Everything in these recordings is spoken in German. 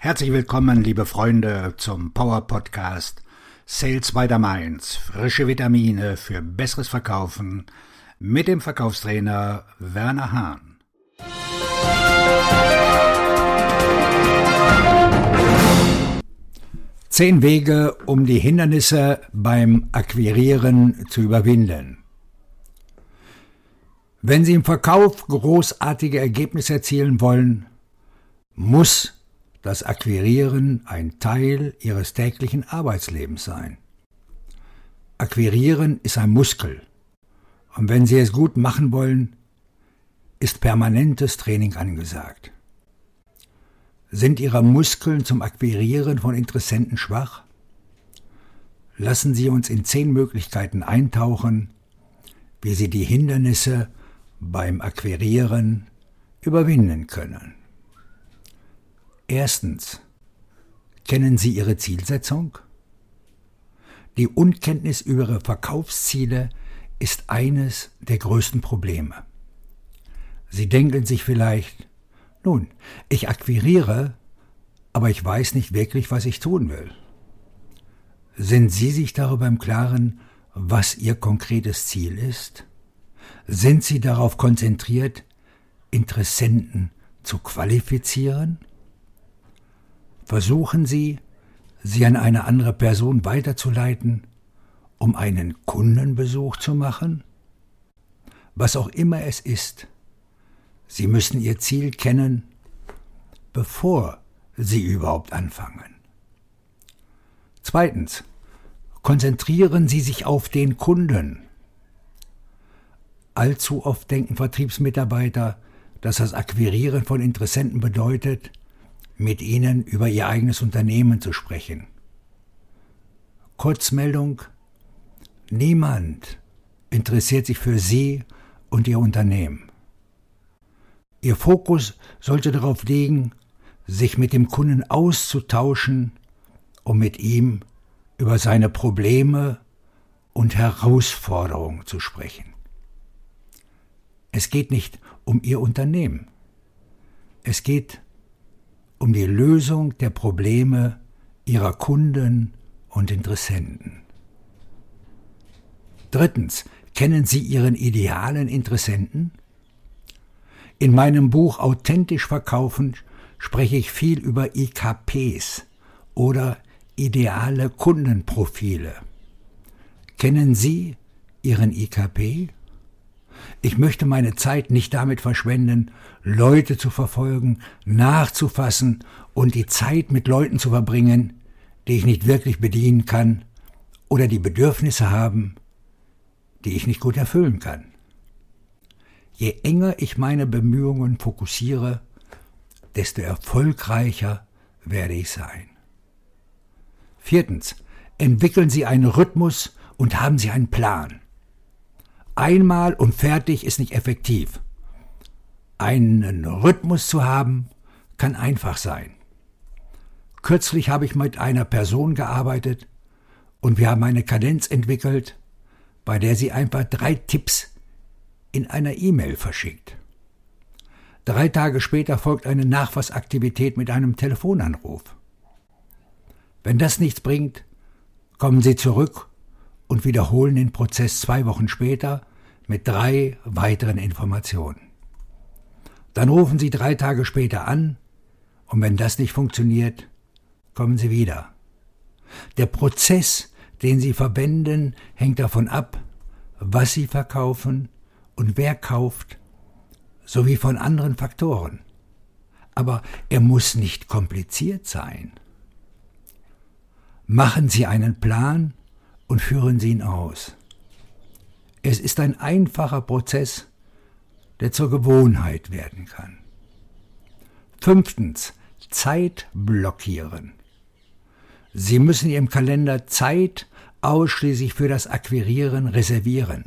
Herzlich willkommen, liebe Freunde, zum Power Podcast Sales by the Mainz. Frische Vitamine für besseres Verkaufen mit dem Verkaufstrainer Werner Hahn. Zehn Wege, um die Hindernisse beim Akquirieren zu überwinden. Wenn Sie im Verkauf großartige Ergebnisse erzielen wollen, muss das Akquirieren ein Teil ihres täglichen Arbeitslebens sein. Akquirieren ist ein Muskel. Und wenn Sie es gut machen wollen, ist permanentes Training angesagt. Sind Ihre Muskeln zum Akquirieren von Interessenten schwach? Lassen Sie uns in zehn Möglichkeiten eintauchen, wie Sie die Hindernisse beim Akquirieren überwinden können. Erstens. Kennen Sie Ihre Zielsetzung? Die Unkenntnis über Ihre Verkaufsziele ist eines der größten Probleme. Sie denken sich vielleicht, nun, ich akquiriere, aber ich weiß nicht wirklich, was ich tun will. Sind Sie sich darüber im Klaren, was Ihr konkretes Ziel ist? Sind Sie darauf konzentriert, Interessenten zu qualifizieren? Versuchen Sie, sie an eine andere Person weiterzuleiten, um einen Kundenbesuch zu machen? Was auch immer es ist, Sie müssen Ihr Ziel kennen, bevor Sie überhaupt anfangen. Zweitens, konzentrieren Sie sich auf den Kunden. Allzu oft denken Vertriebsmitarbeiter, dass das Akquirieren von Interessenten bedeutet, mit ihnen über ihr eigenes Unternehmen zu sprechen. Kurzmeldung Niemand interessiert sich für Sie und Ihr Unternehmen. Ihr Fokus sollte darauf liegen, sich mit dem Kunden auszutauschen, um mit ihm über seine Probleme und Herausforderungen zu sprechen. Es geht nicht um Ihr Unternehmen. Es geht um die Lösung der Probleme ihrer Kunden und Interessenten. Drittens, kennen Sie Ihren idealen Interessenten? In meinem Buch Authentisch verkaufen spreche ich viel über IKPs oder ideale Kundenprofile. Kennen Sie Ihren IKP? Ich möchte meine Zeit nicht damit verschwenden, Leute zu verfolgen, nachzufassen und die Zeit mit Leuten zu verbringen, die ich nicht wirklich bedienen kann oder die Bedürfnisse haben, die ich nicht gut erfüllen kann. Je enger ich meine Bemühungen fokussiere, desto erfolgreicher werde ich sein. Viertens. Entwickeln Sie einen Rhythmus und haben Sie einen Plan. Einmal und fertig ist nicht effektiv. Einen Rhythmus zu haben, kann einfach sein. Kürzlich habe ich mit einer Person gearbeitet und wir haben eine Kadenz entwickelt, bei der sie einfach drei Tipps in einer E-Mail verschickt. Drei Tage später folgt eine Nachfassaktivität mit einem Telefonanruf. Wenn das nichts bringt, kommen Sie zurück und wiederholen den Prozess zwei Wochen später mit drei weiteren Informationen. Dann rufen Sie drei Tage später an und wenn das nicht funktioniert, kommen Sie wieder. Der Prozess, den Sie verwenden, hängt davon ab, was Sie verkaufen und wer kauft, sowie von anderen Faktoren. Aber er muss nicht kompliziert sein. Machen Sie einen Plan und führen Sie ihn aus. Es ist ein einfacher Prozess, der zur Gewohnheit werden kann. Fünftens. Zeit blockieren. Sie müssen Ihrem Kalender Zeit ausschließlich für das Akquirieren reservieren.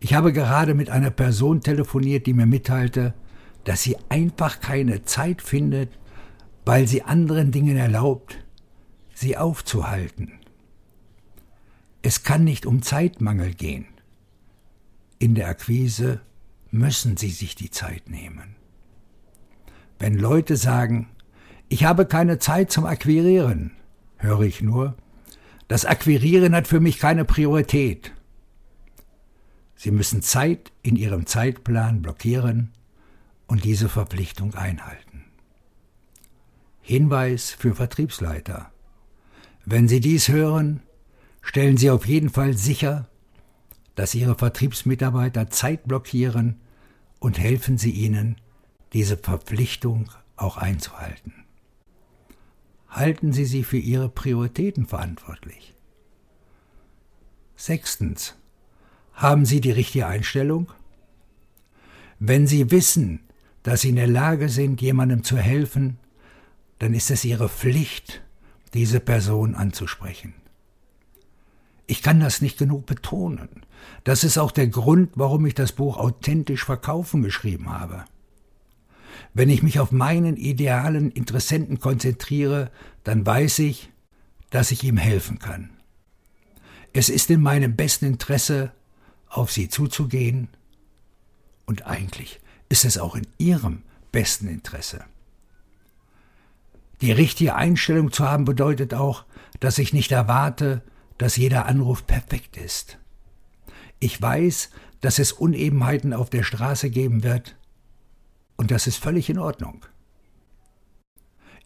Ich habe gerade mit einer Person telefoniert, die mir mitteilte, dass sie einfach keine Zeit findet, weil sie anderen Dingen erlaubt, sie aufzuhalten. Es kann nicht um Zeitmangel gehen. In der Akquise müssen Sie sich die Zeit nehmen. Wenn Leute sagen, Ich habe keine Zeit zum Akquirieren, höre ich nur. Das Akquirieren hat für mich keine Priorität. Sie müssen Zeit in Ihrem Zeitplan blockieren und diese Verpflichtung einhalten. Hinweis für Vertriebsleiter. Wenn Sie dies hören, stellen Sie auf jeden Fall sicher, dass Ihre Vertriebsmitarbeiter Zeit blockieren und helfen Sie ihnen, diese Verpflichtung auch einzuhalten. Halten Sie sie für Ihre Prioritäten verantwortlich. Sechstens. Haben Sie die richtige Einstellung? Wenn Sie wissen, dass Sie in der Lage sind, jemandem zu helfen, dann ist es Ihre Pflicht, diese Person anzusprechen. Ich kann das nicht genug betonen. Das ist auch der Grund, warum ich das Buch Authentisch Verkaufen geschrieben habe. Wenn ich mich auf meinen idealen Interessenten konzentriere, dann weiß ich, dass ich ihm helfen kann. Es ist in meinem besten Interesse, auf sie zuzugehen, und eigentlich ist es auch in ihrem besten Interesse. Die richtige Einstellung zu haben bedeutet auch, dass ich nicht erwarte, dass jeder Anruf perfekt ist. Ich weiß, dass es Unebenheiten auf der Straße geben wird, und das ist völlig in Ordnung.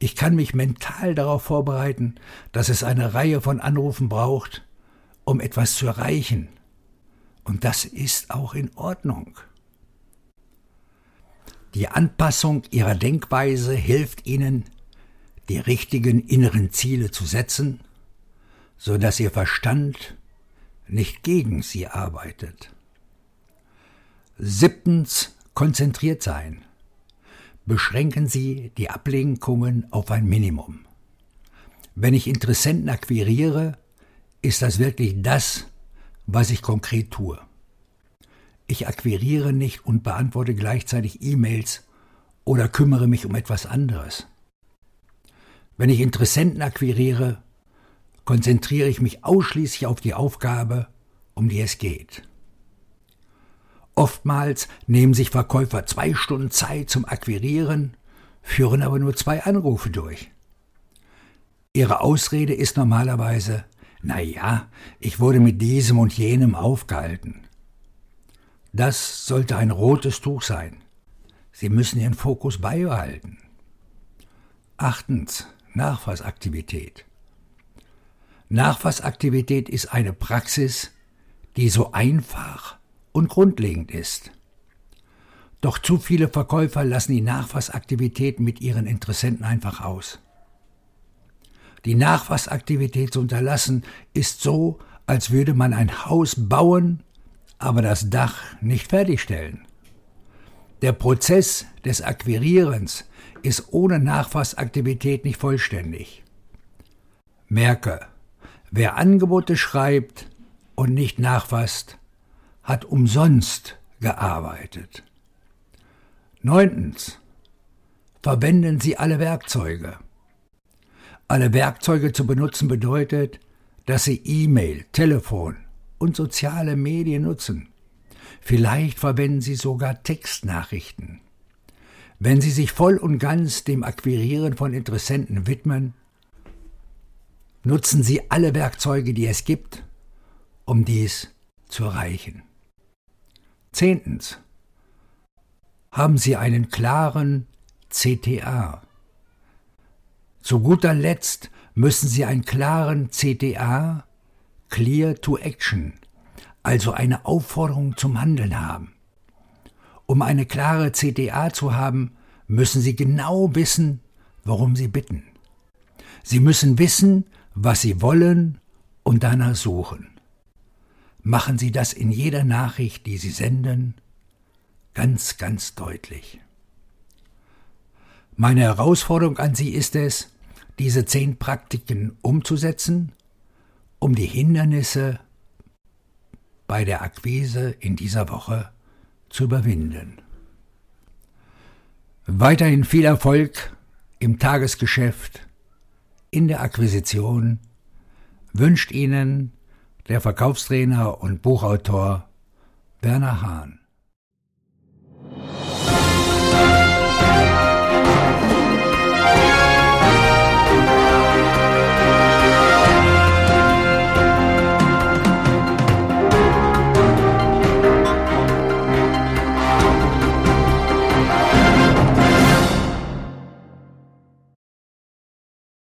Ich kann mich mental darauf vorbereiten, dass es eine Reihe von Anrufen braucht, um etwas zu erreichen. Und das ist auch in Ordnung. Die Anpassung ihrer Denkweise hilft ihnen, die richtigen inneren Ziele zu setzen so dass ihr Verstand nicht gegen sie arbeitet. Siebtens, konzentriert sein. Beschränken Sie die Ablenkungen auf ein Minimum. Wenn ich Interessenten akquiriere, ist das wirklich das, was ich konkret tue. Ich akquiriere nicht und beantworte gleichzeitig E-Mails oder kümmere mich um etwas anderes. Wenn ich Interessenten akquiriere, konzentriere ich mich ausschließlich auf die Aufgabe, um die es geht. Oftmals nehmen sich Verkäufer zwei Stunden Zeit zum Akquirieren, führen aber nur zwei Anrufe durch. Ihre Ausrede ist normalerweise, na ja, ich wurde mit diesem und jenem aufgehalten. Das sollte ein rotes Tuch sein. Sie müssen Ihren Fokus beibehalten. Achtens, Nachfassaktivität. Nachfassaktivität ist eine Praxis, die so einfach und grundlegend ist. Doch zu viele Verkäufer lassen die Nachfassaktivität mit ihren Interessenten einfach aus. Die Nachfassaktivität zu unterlassen ist so, als würde man ein Haus bauen, aber das Dach nicht fertigstellen. Der Prozess des Akquirierens ist ohne Nachfassaktivität nicht vollständig. Merke, Wer Angebote schreibt und nicht nachfasst, hat umsonst gearbeitet. Neuntens. Verwenden Sie alle Werkzeuge. Alle Werkzeuge zu benutzen bedeutet, dass Sie E-Mail, Telefon und soziale Medien nutzen. Vielleicht verwenden Sie sogar Textnachrichten. Wenn Sie sich voll und ganz dem Akquirieren von Interessenten widmen, nutzen Sie alle Werkzeuge, die es gibt, um dies zu erreichen. Zehntens. Haben Sie einen klaren CTA. Zu guter Letzt müssen Sie einen klaren CTA, Clear to Action, also eine Aufforderung zum Handeln haben. Um eine klare CTA zu haben, müssen Sie genau wissen, worum Sie bitten. Sie müssen wissen, was Sie wollen und danach suchen. Machen Sie das in jeder Nachricht, die Sie senden, ganz, ganz deutlich. Meine Herausforderung an Sie ist es, diese zehn Praktiken umzusetzen, um die Hindernisse bei der Akquise in dieser Woche zu überwinden. Weiterhin viel Erfolg im Tagesgeschäft in der Akquisition wünscht Ihnen der Verkaufstrainer und Buchautor Werner Hahn.